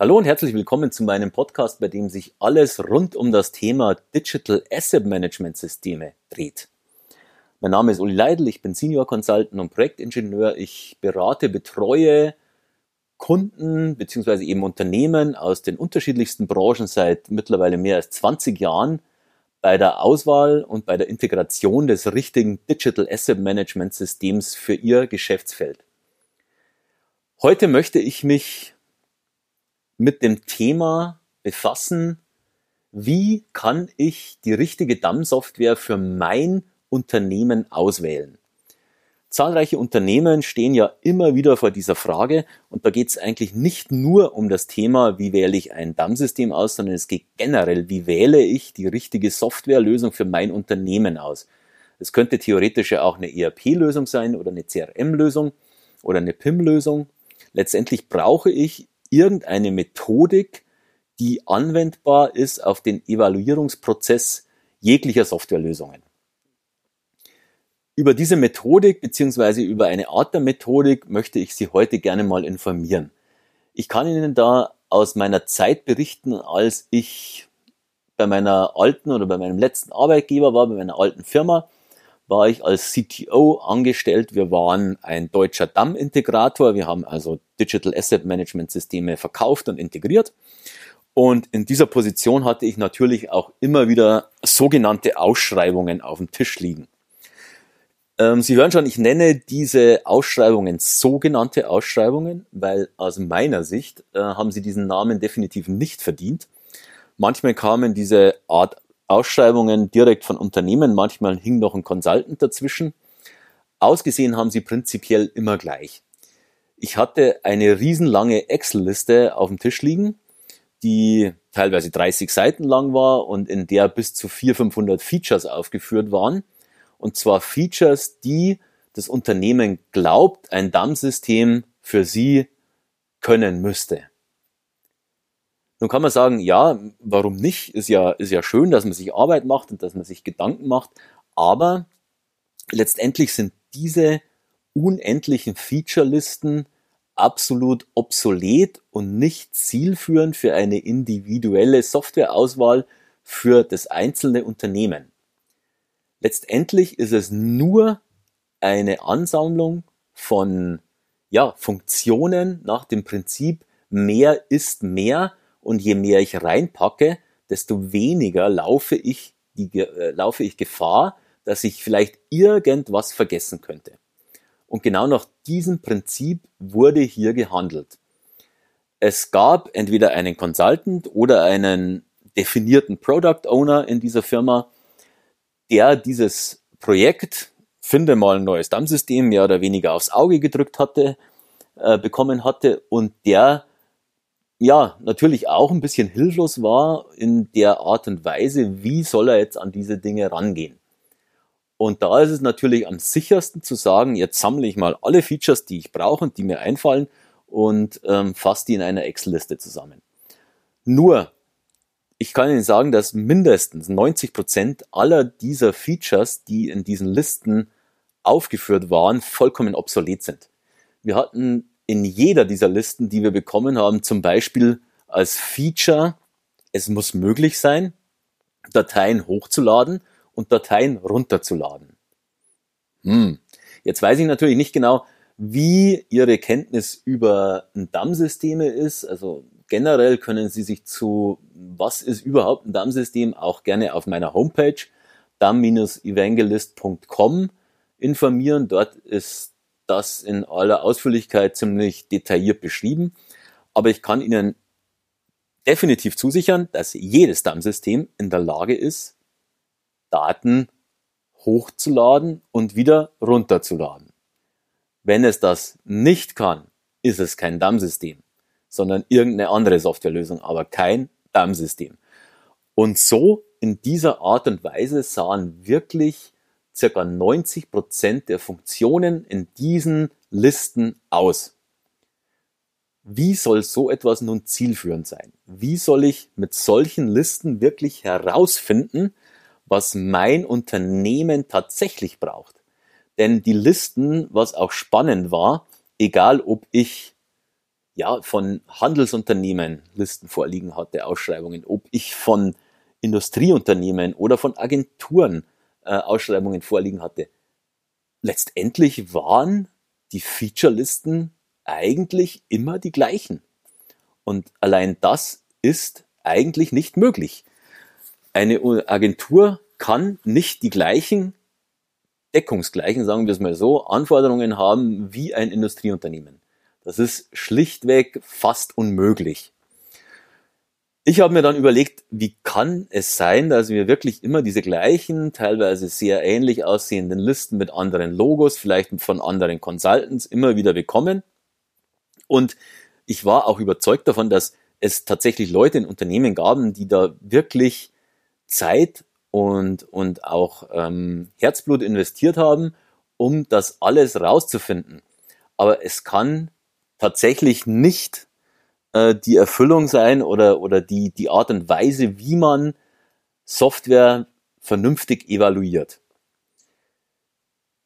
Hallo und herzlich willkommen zu meinem Podcast, bei dem sich alles rund um das Thema Digital Asset Management Systeme dreht. Mein Name ist Uli Leidl, ich bin Senior Consultant und Projektingenieur. Ich berate, betreue Kunden bzw. eben Unternehmen aus den unterschiedlichsten Branchen seit mittlerweile mehr als 20 Jahren bei der Auswahl und bei der Integration des richtigen Digital Asset Management Systems für ihr Geschäftsfeld. Heute möchte ich mich mit dem Thema befassen, wie kann ich die richtige DAM-Software für mein Unternehmen auswählen. Zahlreiche Unternehmen stehen ja immer wieder vor dieser Frage und da geht es eigentlich nicht nur um das Thema, wie wähle ich ein DAM-System aus, sondern es geht generell, wie wähle ich die richtige Softwarelösung für mein Unternehmen aus. Es könnte theoretisch ja auch eine ERP-Lösung sein oder eine CRM-Lösung oder eine PIM-Lösung. Letztendlich brauche ich irgendeine Methodik, die anwendbar ist auf den Evaluierungsprozess jeglicher Softwarelösungen. Über diese Methodik beziehungsweise über eine Art der Methodik möchte ich Sie heute gerne mal informieren. Ich kann Ihnen da aus meiner Zeit berichten, als ich bei meiner alten oder bei meinem letzten Arbeitgeber war, bei meiner alten Firma war ich als CTO angestellt. Wir waren ein deutscher DAM-Integrator. Wir haben also Digital Asset Management Systeme verkauft und integriert. Und in dieser Position hatte ich natürlich auch immer wieder sogenannte Ausschreibungen auf dem Tisch liegen. Ähm, Sie hören schon, ich nenne diese Ausschreibungen sogenannte Ausschreibungen, weil aus meiner Sicht äh, haben sie diesen Namen definitiv nicht verdient. Manchmal kamen diese Art Ausschreibungen direkt von Unternehmen, manchmal hing noch ein Consultant dazwischen. Ausgesehen haben sie prinzipiell immer gleich. Ich hatte eine riesenlange Excel-Liste auf dem Tisch liegen, die teilweise 30 Seiten lang war und in der bis zu 400, 500 Features aufgeführt waren. Und zwar Features, die das Unternehmen glaubt, ein DAM-System für sie können müsste. Nun kann man sagen, ja, warum nicht? Ist ja, ist ja schön, dass man sich Arbeit macht und dass man sich Gedanken macht. Aber letztendlich sind diese unendlichen Feature-Listen absolut obsolet und nicht zielführend für eine individuelle Softwareauswahl für das einzelne Unternehmen. Letztendlich ist es nur eine Ansammlung von ja, Funktionen nach dem Prinzip mehr ist mehr und je mehr ich reinpacke, desto weniger laufe ich, die, äh, laufe ich Gefahr, dass ich vielleicht irgendwas vergessen könnte. Und genau nach diesem Prinzip wurde hier gehandelt. Es gab entweder einen Consultant oder einen definierten Product Owner in dieser Firma, der dieses Projekt, finde mal ein neues Dammsystem, mehr oder weniger aufs Auge gedrückt hatte, äh, bekommen hatte und der ja, natürlich auch ein bisschen hilflos war in der Art und Weise, wie soll er jetzt an diese Dinge rangehen. Und da ist es natürlich am sichersten zu sagen, jetzt sammle ich mal alle Features, die ich brauche und die mir einfallen und ähm, fasse die in einer Excel-Liste zusammen. Nur, ich kann Ihnen sagen, dass mindestens 90 Prozent aller dieser Features, die in diesen Listen aufgeführt waren, vollkommen obsolet sind. Wir hatten in jeder dieser Listen, die wir bekommen haben, zum Beispiel als Feature, es muss möglich sein, Dateien hochzuladen und Dateien runterzuladen. Hm. Jetzt weiß ich natürlich nicht genau, wie Ihre Kenntnis über DAM-Systeme ist. Also generell können Sie sich zu, was ist überhaupt ein DAM-System, auch gerne auf meiner Homepage dam-evangelist.com informieren. Dort ist das in aller Ausführlichkeit ziemlich detailliert beschrieben. Aber ich kann Ihnen definitiv zusichern, dass jedes DAM-System in der Lage ist, Daten hochzuladen und wieder runterzuladen. Wenn es das nicht kann, ist es kein DAM-System, sondern irgendeine andere Softwarelösung, aber kein DAM-System. Und so in dieser Art und Weise sahen wirklich circa 90 Prozent der Funktionen in diesen Listen aus. Wie soll so etwas nun zielführend sein? Wie soll ich mit solchen Listen wirklich herausfinden, was mein Unternehmen tatsächlich braucht? Denn die Listen, was auch spannend war, egal ob ich ja, von Handelsunternehmen Listen vorliegen hatte, Ausschreibungen, ob ich von Industrieunternehmen oder von Agenturen äh, Ausschreibungen vorliegen hatte. Letztendlich waren die Featurelisten eigentlich immer die gleichen. Und allein das ist eigentlich nicht möglich. Eine Agentur kann nicht die gleichen, deckungsgleichen, sagen wir es mal so, Anforderungen haben wie ein Industrieunternehmen. Das ist schlichtweg fast unmöglich. Ich habe mir dann überlegt, wie kann es sein, dass wir wirklich immer diese gleichen, teilweise sehr ähnlich aussehenden Listen mit anderen Logos, vielleicht von anderen Consultants immer wieder bekommen. Und ich war auch überzeugt davon, dass es tatsächlich Leute in Unternehmen gaben, die da wirklich Zeit und, und auch ähm, Herzblut investiert haben, um das alles rauszufinden. Aber es kann tatsächlich nicht äh, die Erfüllung sein oder, oder die, die Art und Weise, wie man Software vernünftig evaluiert.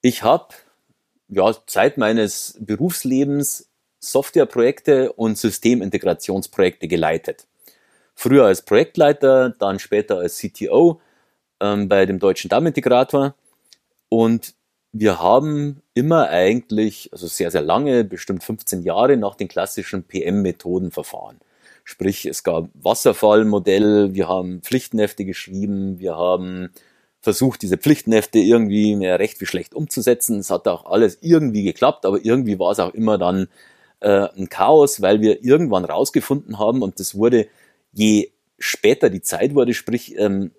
Ich habe ja, Zeit meines Berufslebens Softwareprojekte und Systemintegrationsprojekte geleitet. Früher als Projektleiter, dann später als CTO ähm, bei dem deutschen Dammintegrator. Und wir haben immer eigentlich, also sehr, sehr lange, bestimmt 15 Jahre nach den klassischen PM-Methoden verfahren. Sprich, es gab Wasserfallmodell, wir haben Pflichtenhefte geschrieben, wir haben versucht, diese Pflichtenhefte irgendwie mehr recht wie schlecht umzusetzen. Es hat auch alles irgendwie geklappt, aber irgendwie war es auch immer dann äh, ein Chaos, weil wir irgendwann rausgefunden haben und das wurde, je später die Zeit wurde, sprich, ähm,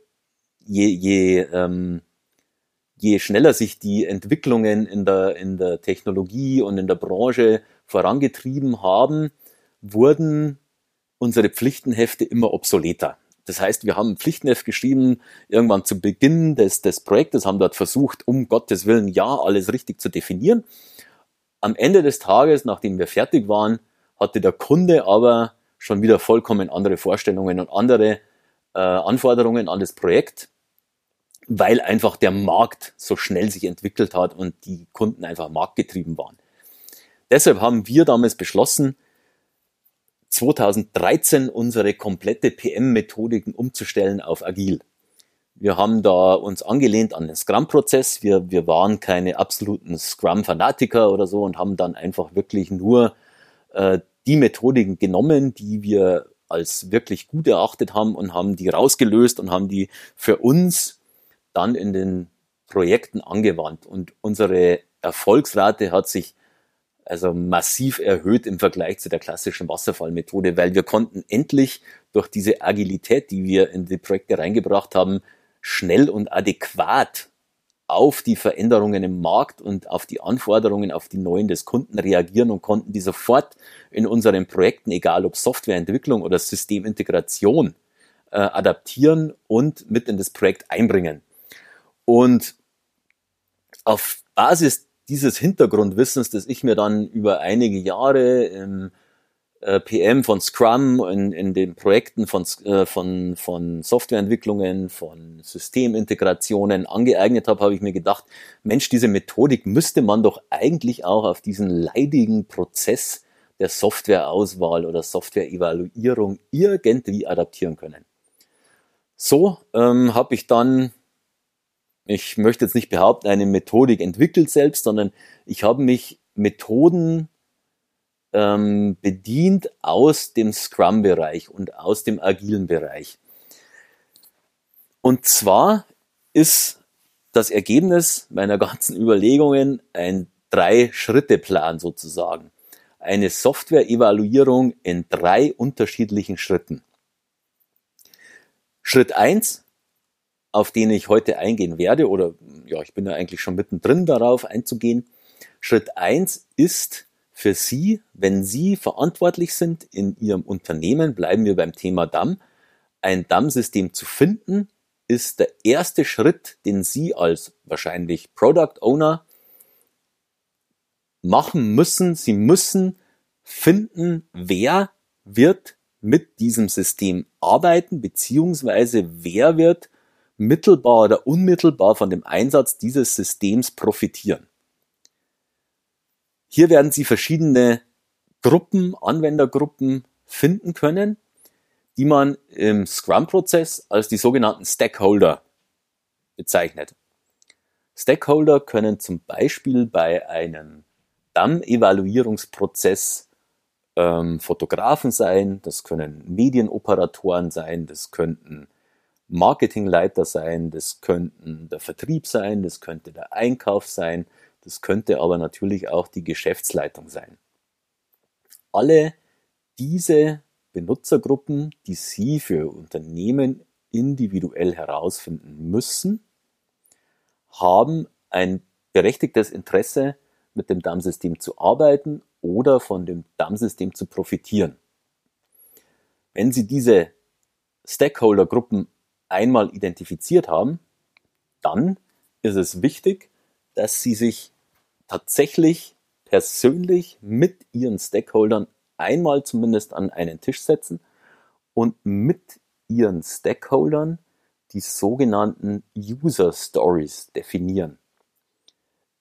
je, je ähm, je schneller sich die Entwicklungen in der, in der Technologie und in der Branche vorangetrieben haben, wurden unsere Pflichtenhefte immer obsoleter. Das heißt, wir haben ein Pflichtenheft geschrieben, irgendwann zu Beginn des, des Projektes, haben dort versucht, um Gottes Willen, ja, alles richtig zu definieren. Am Ende des Tages, nachdem wir fertig waren, hatte der Kunde aber schon wieder vollkommen andere Vorstellungen und andere äh, Anforderungen an das Projekt weil einfach der Markt so schnell sich entwickelt hat und die Kunden einfach marktgetrieben waren. Deshalb haben wir damals beschlossen, 2013 unsere komplette PM-Methodiken umzustellen auf Agil. Wir haben da uns angelehnt an den Scrum-Prozess. Wir, wir waren keine absoluten Scrum-Fanatiker oder so und haben dann einfach wirklich nur äh, die Methodiken genommen, die wir als wirklich gut erachtet haben und haben die rausgelöst und haben die für uns dann in den Projekten angewandt. Und unsere Erfolgsrate hat sich also massiv erhöht im Vergleich zu der klassischen Wasserfallmethode, weil wir konnten endlich durch diese Agilität, die wir in die Projekte reingebracht haben, schnell und adäquat auf die Veränderungen im Markt und auf die Anforderungen, auf die neuen des Kunden reagieren und konnten die sofort in unseren Projekten, egal ob Softwareentwicklung oder Systemintegration, äh, adaptieren und mit in das Projekt einbringen. Und auf Basis dieses Hintergrundwissens, das ich mir dann über einige Jahre im äh, PM von Scrum in, in den Projekten von, äh, von, von Softwareentwicklungen, von Systemintegrationen angeeignet habe, habe ich mir gedacht, Mensch, diese Methodik müsste man doch eigentlich auch auf diesen leidigen Prozess der Softwareauswahl oder Softwareevaluierung irgendwie adaptieren können. So ähm, habe ich dann ich möchte jetzt nicht behaupten, eine Methodik entwickelt selbst, sondern ich habe mich Methoden ähm, bedient aus dem Scrum-Bereich und aus dem agilen Bereich. Und zwar ist das Ergebnis meiner ganzen Überlegungen ein Drei-Schritte-Plan sozusagen. Eine Software-Evaluierung in drei unterschiedlichen Schritten. Schritt eins auf den ich heute eingehen werde, oder ja, ich bin ja eigentlich schon mittendrin darauf einzugehen. Schritt eins ist für Sie, wenn Sie verantwortlich sind in Ihrem Unternehmen, bleiben wir beim Thema Damm, ein Dammsystem zu finden, ist der erste Schritt, den Sie als wahrscheinlich Product Owner machen müssen. Sie müssen finden, wer wird mit diesem System arbeiten, beziehungsweise wer wird mittelbar oder unmittelbar von dem Einsatz dieses Systems profitieren. Hier werden Sie verschiedene Gruppen, Anwendergruppen finden können, die man im Scrum-Prozess als die sogenannten Stakeholder bezeichnet. Stakeholder können zum Beispiel bei einem DAM-Evaluierungsprozess ähm, Fotografen sein, das können Medienoperatoren sein, das könnten Marketingleiter sein, das könnten der Vertrieb sein, das könnte der Einkauf sein, das könnte aber natürlich auch die Geschäftsleitung sein. Alle diese Benutzergruppen, die Sie für Unternehmen individuell herausfinden müssen, haben ein berechtigtes Interesse, mit dem DAM-System zu arbeiten oder von dem DAM-System zu profitieren. Wenn Sie diese Stakeholder-Gruppen einmal identifiziert haben, dann ist es wichtig, dass Sie sich tatsächlich persönlich mit Ihren Stakeholdern einmal zumindest an einen Tisch setzen und mit Ihren Stakeholdern die sogenannten User Stories definieren.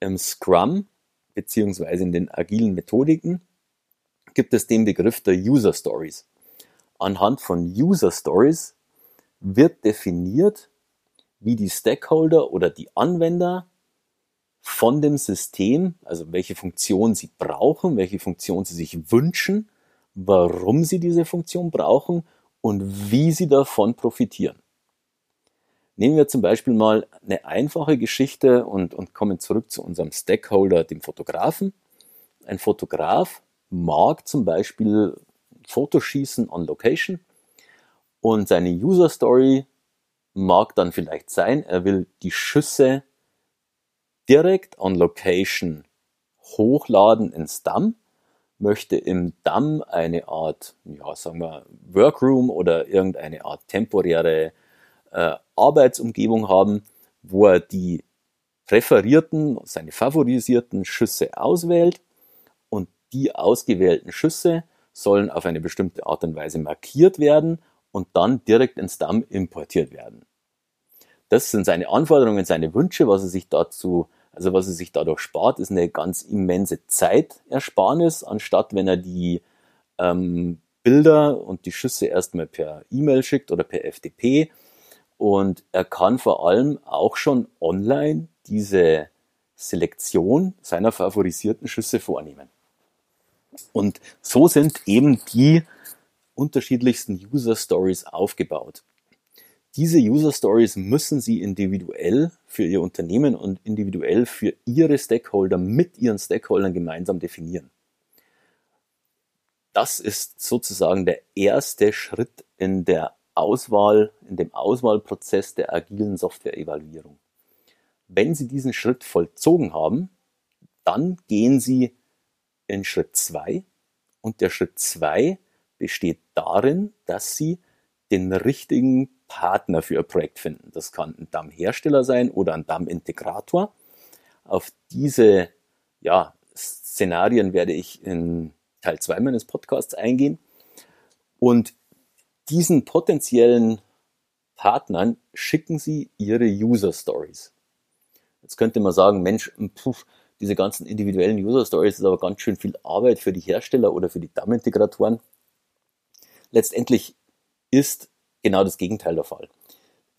Im Scrum beziehungsweise in den agilen Methodiken gibt es den Begriff der User Stories. Anhand von User Stories wird definiert, wie die Stakeholder oder die Anwender von dem System, also welche Funktion sie brauchen, welche Funktion sie sich wünschen, warum sie diese Funktion brauchen und wie sie davon profitieren. Nehmen wir zum Beispiel mal eine einfache Geschichte und, und kommen zurück zu unserem Stakeholder, dem Fotografen. Ein Fotograf mag zum Beispiel Fotoschießen on Location und seine User Story mag dann vielleicht sein, er will die Schüsse direkt on Location hochladen ins DAM, möchte im DAM eine Art, ja, sagen wir, Workroom oder irgendeine Art temporäre äh, Arbeitsumgebung haben, wo er die präferierten, seine favorisierten Schüsse auswählt. Und die ausgewählten Schüsse sollen auf eine bestimmte Art und Weise markiert werden und dann direkt ins DAM importiert werden. Das sind seine Anforderungen, seine Wünsche, was er sich dazu, also was er sich dadurch spart, ist eine ganz immense Zeitersparnis, anstatt wenn er die ähm, Bilder und die Schüsse erstmal per E-Mail schickt oder per FTP. Und er kann vor allem auch schon online diese Selektion seiner favorisierten Schüsse vornehmen. Und so sind eben die unterschiedlichsten User Stories aufgebaut. Diese User Stories müssen Sie individuell für Ihr Unternehmen und individuell für Ihre Stakeholder mit Ihren Stakeholdern gemeinsam definieren. Das ist sozusagen der erste Schritt in der Auswahl, in dem Auswahlprozess der agilen Softwareevaluierung. Wenn Sie diesen Schritt vollzogen haben, dann gehen Sie in Schritt 2 und der Schritt 2 besteht darin, dass Sie den richtigen Partner für Ihr Projekt finden. Das kann ein DAM-Hersteller sein oder ein DAM-Integrator. Auf diese ja, Szenarien werde ich in Teil 2 meines Podcasts eingehen. Und diesen potenziellen Partnern schicken Sie Ihre User Stories. Jetzt könnte man sagen, Mensch, puh, diese ganzen individuellen User Stories ist aber ganz schön viel Arbeit für die Hersteller oder für die DAM-Integratoren. Letztendlich ist genau das Gegenteil der Fall.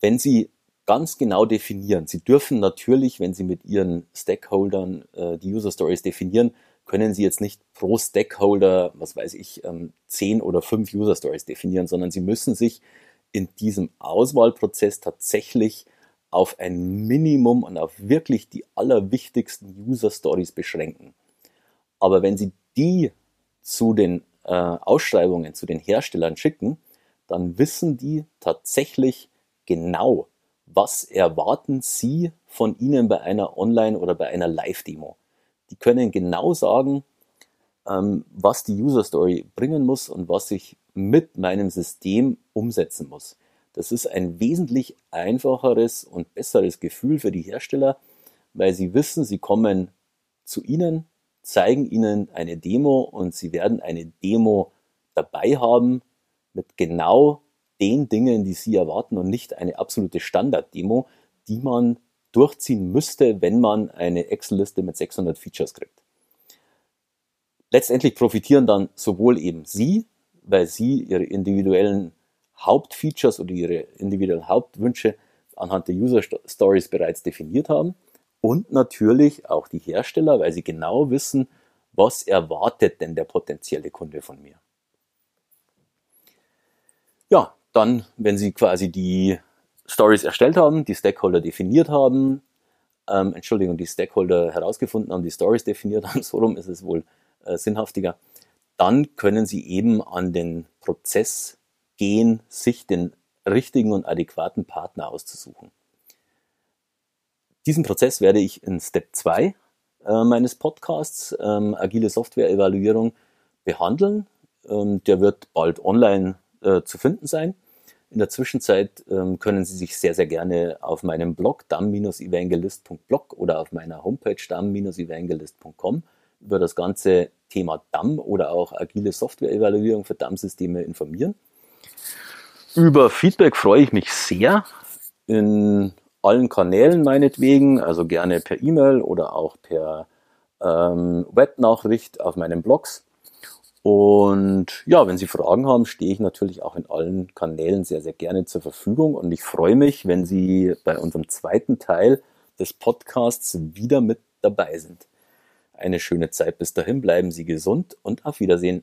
Wenn Sie ganz genau definieren, Sie dürfen natürlich, wenn Sie mit Ihren Stakeholdern äh, die User Stories definieren, können Sie jetzt nicht pro Stakeholder, was weiß ich, ähm, zehn oder fünf User Stories definieren, sondern Sie müssen sich in diesem Auswahlprozess tatsächlich auf ein Minimum und auf wirklich die allerwichtigsten User Stories beschränken. Aber wenn Sie die zu den äh, Ausschreibungen, zu den Herstellern schicken, dann wissen die tatsächlich genau, was erwarten sie von ihnen bei einer Online- oder bei einer Live-Demo. Die können genau sagen, ähm, was die User Story bringen muss und was ich mit meinem System umsetzen muss. Das ist ein wesentlich einfacheres und besseres Gefühl für die Hersteller, weil sie wissen, sie kommen zu ihnen, zeigen ihnen eine Demo und sie werden eine Demo dabei haben mit genau den Dingen, die sie erwarten und nicht eine absolute Standard-Demo, die man durchziehen müsste, wenn man eine Excel-Liste mit 600 Features kriegt. Letztendlich profitieren dann sowohl eben Sie, weil Sie Ihre individuellen Hauptfeatures oder Ihre individuellen Hauptwünsche anhand der User Stories bereits definiert haben und natürlich auch die Hersteller, weil sie genau wissen, was erwartet denn der potenzielle Kunde von mir. Ja, dann, wenn Sie quasi die Stories erstellt haben, die Stakeholder definiert haben, ähm, Entschuldigung, die Stakeholder herausgefunden haben, die Stories definiert haben, so rum ist es wohl äh, sinnhaftiger, dann können Sie eben an den Prozess gehen, sich den richtigen und adäquaten Partner auszusuchen. Diesen Prozess werde ich in Step 2 äh, meines Podcasts, ähm, agile Software-Evaluierung, behandeln. Ähm, der wird bald online äh, zu finden sein. In der Zwischenzeit ähm, können Sie sich sehr, sehr gerne auf meinem Blog dam-evangelist.blog oder auf meiner Homepage dam-evangelist.com über das ganze Thema DAM oder auch agile Software-Evaluierung für DAM-Systeme informieren. Über Feedback freue ich mich sehr in allen Kanälen meinetwegen, also gerne per E-Mail oder auch per ähm, Webnachricht auf meinen Blogs. Und ja, wenn Sie Fragen haben, stehe ich natürlich auch in allen Kanälen sehr, sehr gerne zur Verfügung. Und ich freue mich, wenn Sie bei unserem zweiten Teil des Podcasts wieder mit dabei sind. Eine schöne Zeit bis dahin, bleiben Sie gesund und auf Wiedersehen.